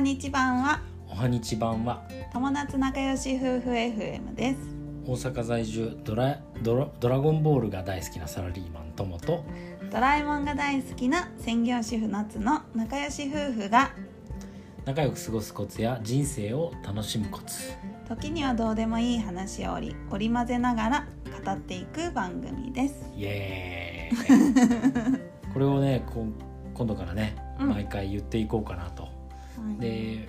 はにち版は。おはにち版は。友達仲良し夫婦 FM です。大阪在住ドラドラドラゴンボールが大好きなサラリーマン友と。ドラえもんが大好きな専業主婦夏の仲良し夫婦が。仲良く過ごすコツや人生を楽しむコツ。時にはどうでもいい話を織り織り交ぜながら語っていく番組です。イエーイ。これをねこん今度からね、うん。毎回言っていこうかなとはい。で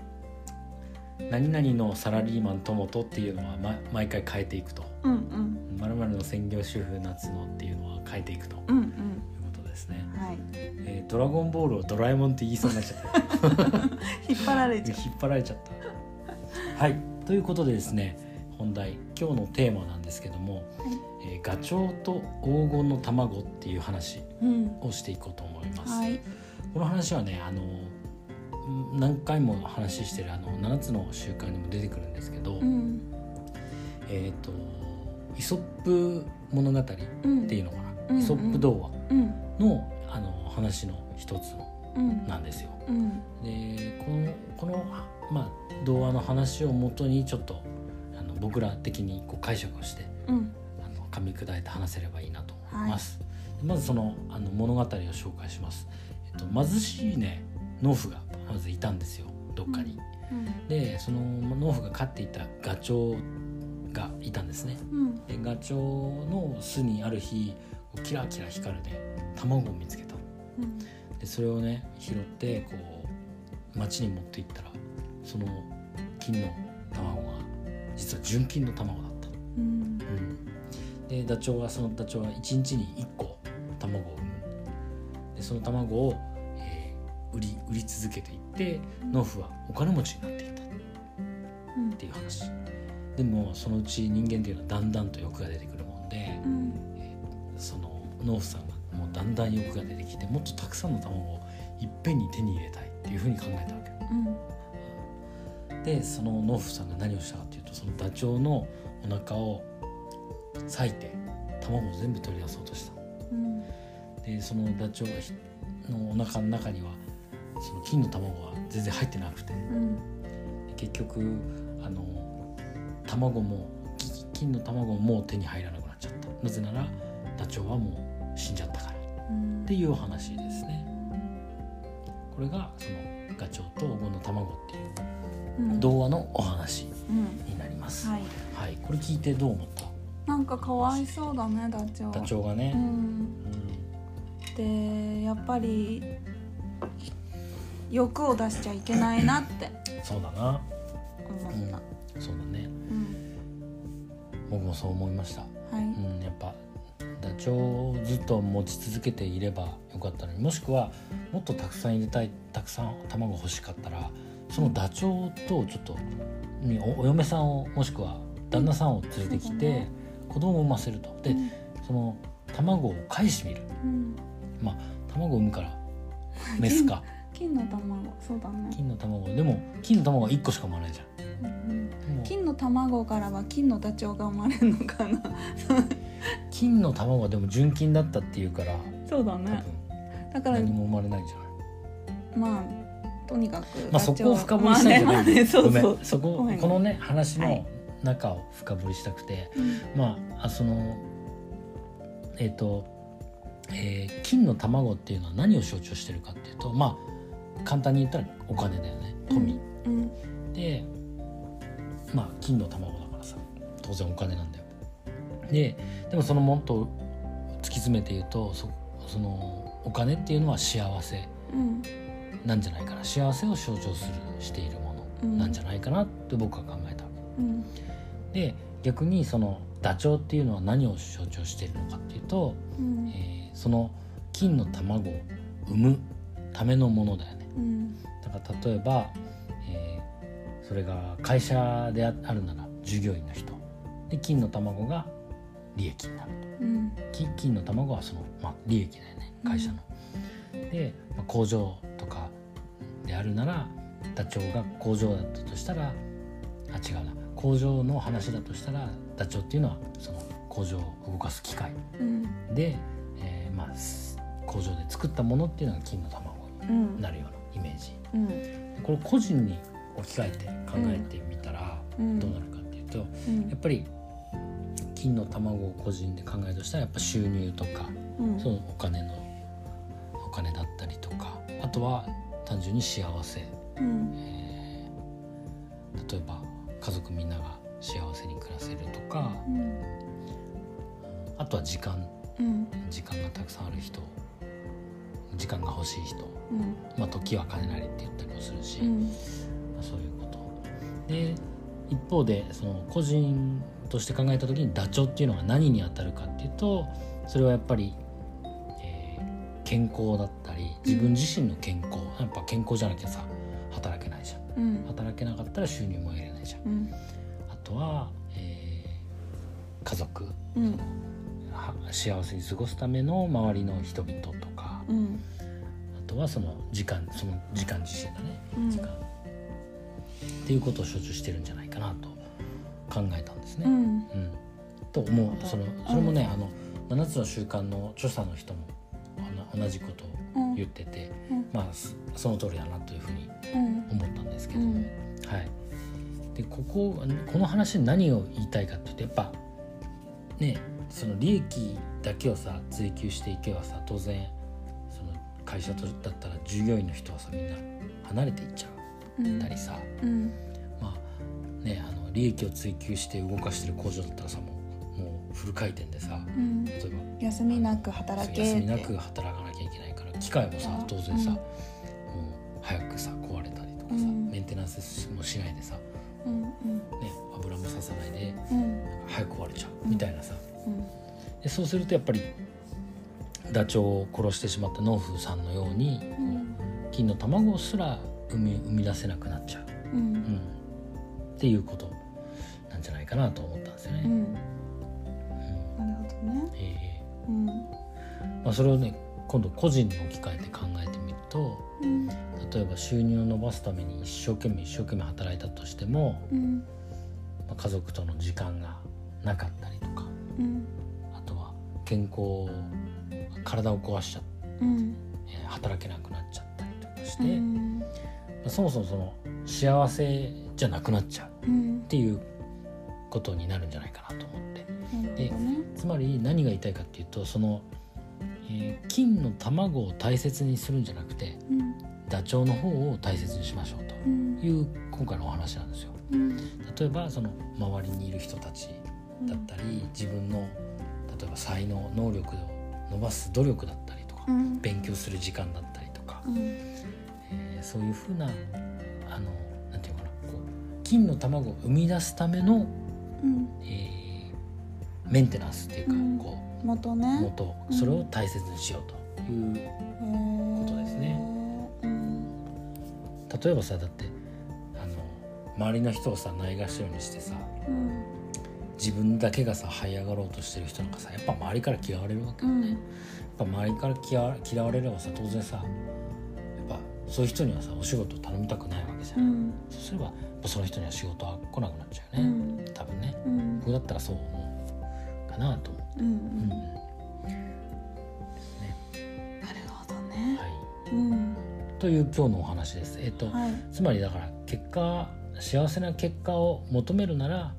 何々のサラリーマン友とっていうのは、ま、毎回変えていくと。うんうん。まるの専業主婦夏のっていうのは変えていくと。いううん。うんことですね、はい。えードラゴンボールをドラえもんって言いそうになっちゃった。引っ張られちゃう。引っ張られちゃった。はい。ということでですね本題。今日のテーマなんですけども、えーガチョウと黄金の卵っていう話うん。をしていこうと思います、はい。この話はねあのうん何回も話してるあの7つの習慣にも出てくるんですけど、うん。えっ、とイソップ物語ってうんいうのかな、うん。イソップ童話うん。のあの話の一つなんですよ。うん。でこのこの、まあ、童話の話をもとにちょっとあの僕ら的にこう解釈をしてうん。あの噛み砕いて話せればいいなと思います。でまずそのあの物語を紹介します。えっと、貧しいね農夫がまずいたんですよどっかに。うん。でその農夫が飼っていたガチョウがいたんですね。うん。でガチョウの巣にある日キラキラ光るね卵を見つけた。うん。でそれをね拾ってこう町に持って行ったらその金の卵が実は純金の卵だった、うん。でダチョウはそのダチョウは1日に1個卵を産む。でその卵を、えー売り売り続けていって農夫はお金持ちになっていったっうんていう話。でもそのうち人間っていうのはだんだんと欲が出てくるもんでうんその農夫さんがもうだんだん欲が出てきてもっとたくさんの卵をいっぺんに手に入れたいっていうふうに考えたわけうん。でその農夫さんが何をしたかっていうとそのダチョウのお腹を裂いて卵を全部取り出そうとした。うん。でそのダチョウのお腹の中にはその金の卵は全然入ってなくて。うん。で結局あの卵もき金の卵ももう手に入らなくなっちゃった。なぜならダチョウはもう死んじゃったから。うん。っていうお話ですね。これがそのガチョウと黄金の卵っていううん。童話のお話うん。になります、はい。はい、これ聞いてどう思った？なんかかわいそうだねダチョウダチョウがね。う、ん。うん。でやっぱり欲を出しちゃいけないなって。そうだな。思った。そうだね。うん。僕もそう思いました、はい。うん、やっぱダチョウをずっと持ち続けていればよかったのにもしくはもっとたくさん入れたいたくさん卵欲しかったらそのダチョウとちょっとにおお嫁さんをもしくは旦那さんを連れてきて、そうだね。子供を産ませると。でうん。その卵を返してみる。うん。まあ卵を産むからメスか 金の卵そうだね。金の卵。でも金の卵は1個しか産まないじゃん。うん金の卵からは金のダチョウが生まれるのかな。金の卵はでも純金だったっていうから多そうだね。分だから何も生まれないんじゃない？まあとにかくまあそこを深掘りしたいんじゃない、まあね。ごめそうんそここのね話のはい。中を深掘りしたくて、うん。まああそのえっ、と、えー金の卵っていうのは何を象徴してるかっていうとまあ簡単に言ったらお金だよね富、うん。でまあ金の卵だからさ当然お金なんだよ。ででもそのもっと突き詰めて言うとそそのお金っていうのは幸せうん。なんじゃないかな。幸せを象徴するしているものなんじゃないかなって僕は考えた。わうん。けで逆にそのダチョウっていうのは何を象徴しているのかっていうと、うん。えーその金の卵を産むためのものだよねうん。だから例えば、えーそれが会社でああるなら従業員の人。で金の卵が利益になる。うん。き金の卵はその、まあ、利益だよね会社の。で、まあ、工場とかであるならダチョウが工場だったとしたらあ違うな。工場の話だとしたらダチョウっていうのはその工場を動かす機械。うん。で、えーまあ、す工場で作ったものっていうのが金の卵うんになるようなイメージ。うん。これ個人に置き換えて考えてみたらうん。どうなるかっていうと、うん。やっぱり金の卵を個人で考えるとしたらやっぱ収入とかうん。そのお金のお金だったりとかあとは単純に幸せ、うん。えー例えば家族みんなが幸せに暮らせるとかうん。あとは時間。うん。時間がたくさんある人時間が欲しい人、うん。まあ、時は金なりって言ったりもするし、うん。まあそういうこと。で一方でその個人として考えた時にダチョウっていうのが何に当たるかっていうとそれはやっぱり、えー健康だったり自分自身の健康、やっぱ健康じゃなきゃさ働けないじゃん。うん。働けなかったら収入も得れないじゃん。うん。あとは、えー家族。うん。は幸せに過ごすための周りの人々とかうん。あとはその時間その時間自身だねうん。時間、っていうことを象徴してるんじゃないかなと考えたんですね。うん。うん。と思う。そのそれもね、うんあの7つの習慣の著者の人も同じことをうん。言ってて、うん。まあそその通りだなというふうにうん。思ったんですけども、うん。はい。でこここの話に何を言いたいかっていうとやっぱねその利益だけをさ追求していけばさ当然会社とだったら従業員の人はさみんな離れていっちゃう。たりさ、うん。まあねあの利益を追求して動かしてる工場だったらさもうもうフル回転でさうん。例えば休みなく働け休みなく働かなきゃいけないから機械もさあ当然さ、うん。もう早くさ壊れたりとかさ、うん。メンテナンスもしないでさ、うん。ね、油もささないでうん。早く壊れちゃううん。みたいなさ、うん。でそうするとやっぱりダチョウを殺してしまった農夫さんのようにうん。金の卵すら生み生み出せなくなっちゃう、うん。うん、っていうことなんじゃないかなと思ったんですよね。うん。うん。なるほどね。えうん。ーまあ、それをね今度個人に置き換えて考えてみるとうん。例えば収入を伸ばすために一生懸命一生懸命働いたとしても、うん。まあ、家族との時間がなかったりとかうん。あとは健康体を壊しちゃって、うん。えー働けなくなっちゃったりとかして、まうん。あそもそもその幸せじゃなくなっちゃううんっていうことになるんじゃないかなと思って。なるほどね。つまり何が言いたいかっていうとその、えー金の卵を大切にするんじゃなくてうん。ダチョウの方を大切にしましょううん。という今回のお話なんですよ。うん。例えばその周りにいる人たちだったり自分の例えば才能能力を伸ばす努力だったりとかうん。勉強する時間だったりとか、うん。えーそういうふうなあのなんていうのかなこう金の卵を生み出すための、うん。えーメンテナンスっていうか、うん。こ元うね。元うん。それを大切にしようと。いう、ことですね。うん。例えばさだってあの周りの人をさないがしろにしてさうん自分だけがさ這い上がろうとしてる人なんかさやっぱ周りから嫌われるわけよね。うん。やっぱ周りから嫌わ嫌われればさ当然さやっぱそういう人にはさお仕事を頼みたくないわけじゃ、うん。んそうすればその人には仕事は来なくなっちゃうね、ん。多分ね。うん。僕だったらそう思うかなと思う、うん。うん。なるほどね。はい、うん。という今日のお話です。えっ、と、はい。つまりだから結果幸せな結果を求めるなら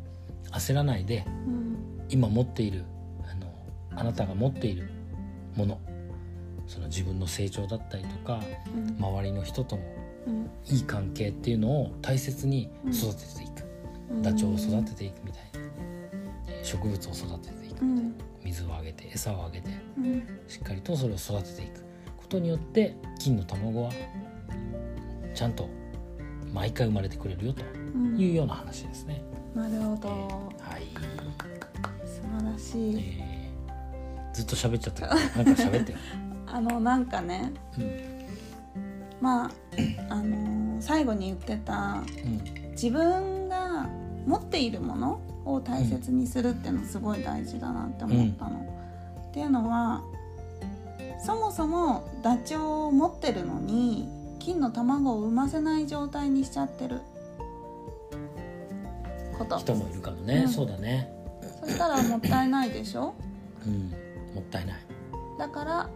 焦らないでうん。今持っているあのあなたが持っているものその自分の成長だったりとかうん。周りの人とのうん。いい関係っていうのを大切に育てていく、ダチョウを育てていくみたいな。えー植物を育てていくうん。水をあげて餌をあげてうん。しっかりとそれを育てていく。ことによって金の卵はちゃんと毎回生まれてくれるよとうんいうような話ですね。なるほど。はい、素晴らしい。えーずっと喋っちゃったけどなんか喋ってよ。あのなんかねうん。まあ あのー最後に言ってたうん。自分が持っているものを大切にするっていうのすごい大事だなって思ったの。っていうのはそもそもダチョウを持ってるのに金の卵を産ませない状態にしちゃってること。人もいるかもね、うん。そうだね。そしたらもったいないでしょ？うん、もったいない。だから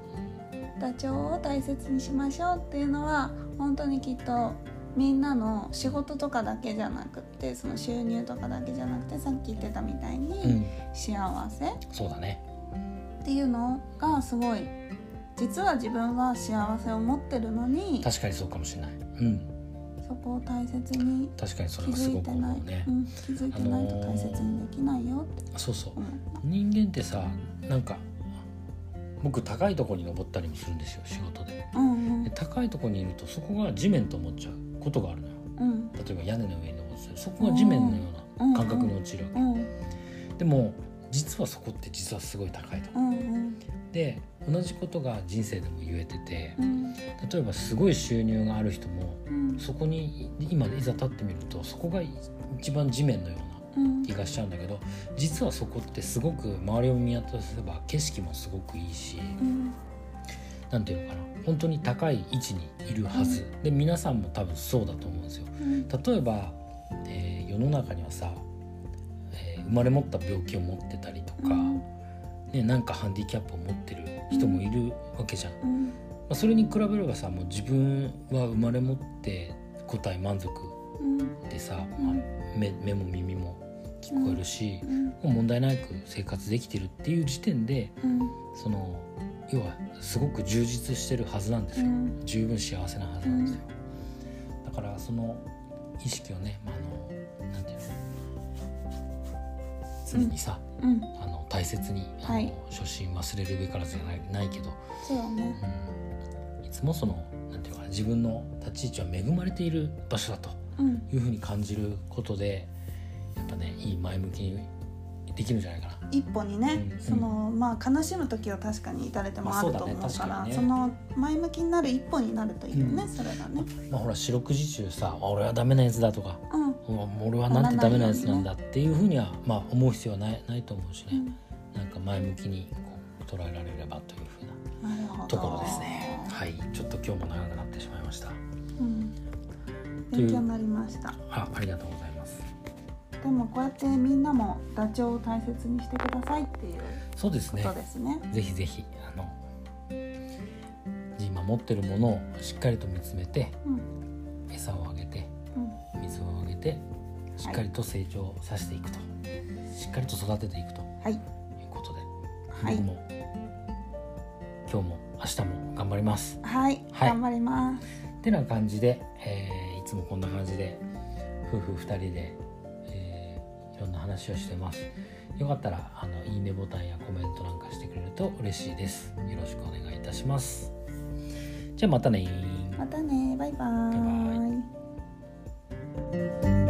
ダチョウを大切にしましょうっていうのは本当にきっとみんなの仕事とかだけじゃなくてその収入とかだけじゃなくてさっき言ってたみたいに、うん。幸せ？そうだね。っていうのがすごい。実は自分は幸せを持ってるのに確かにそうかもしれない。うんそこを大切に確かにそ気れはすごくづいてない、思うねうん、気づいてないと大切にできないよって。そうそう。思う、人間ってさなんか僕高いところに登ったりもするんですよ仕事で。うんで高いところにいるとそこが地面と思っちゃうことがあるのよ。うん。うん例えば屋根の上に登ってそこが地面のような感覚に陥るわけ、うん。でも実はそこって実はすごい高いとこ。うんうん。で同じことが人生でも言えててうん。例えばすごい収入がある人もうんそこに今いざ立ってみるとそこが一番地面のようなうん。気がしちゃうんだけど実はそこってすごく周りを見渡せば景色もすごくいいしうん。何ていうのかな本当に高い位置にいるはず、で皆さんも多分そうだと思うんですよ。うん。例えば、えー世の中にはさ、えー生まれ持った病気を持ってたりとか、うん。ね、なんかハンディキャップを持ってる人もいるわけじゃん。まうんあ、それに比べればさもう自分は生まれ持って答え満足うん。でさ、うん。まあ、目目も耳も聞こえるし、うん。もう問題なく生活できてるっていう時点でうん。その要はすごく充実してるはずなんですよ、うん。十分幸せなはずなんですよ、だからその意識をね、まあ、あのなんていうの常にさ、うん。あの大切にあの、はい。初心忘れるべからずじゃないないけど、そうだね。うん。いつもそのなんていうのかな自分の立ち位置は恵まれている場所だとうん。いうふうに感じることでやっぱねいい前向きにできるんじゃないかな。一歩にね、うんそのまあ悲しむ時は確かに誰でもあると思うまあそうから、だね確かにね。その前向きになる一歩になるといいよね、うんそれがね。まあ、ほら四六時中さあ俺はダメなやつだとかうんうん俺はなんてダメなやつなんだっていうふうには、まあ、思う必要はないないと思うしね、うん。なんか前向きにこう捉えられればというふうな。ところですね。はい。ちょっと今日も長くなってしまいました。うん、勉強になりました。あありがとうございます。でもこうやってみんなもダチョウを大切にしてくださいっていうそうですね。ですね。ぜひぜひあの今持ってるものをしっかりと見つめてうん。餌をあげててしっかりと成長させていくと、しっかりと育てていくと。はい。いうことで、はい。僕も今日も明日も頑張ります。はい、はい。頑張ります。ってな感じで、えーいつもこんな感じで夫婦2人で、えーいろんな話をしてます。よかったらあのいいねボタンやコメントなんかしてくれると嬉しいです。よろしくお願いいたします。じゃあまたねまたね、バイババイバイ。Bye.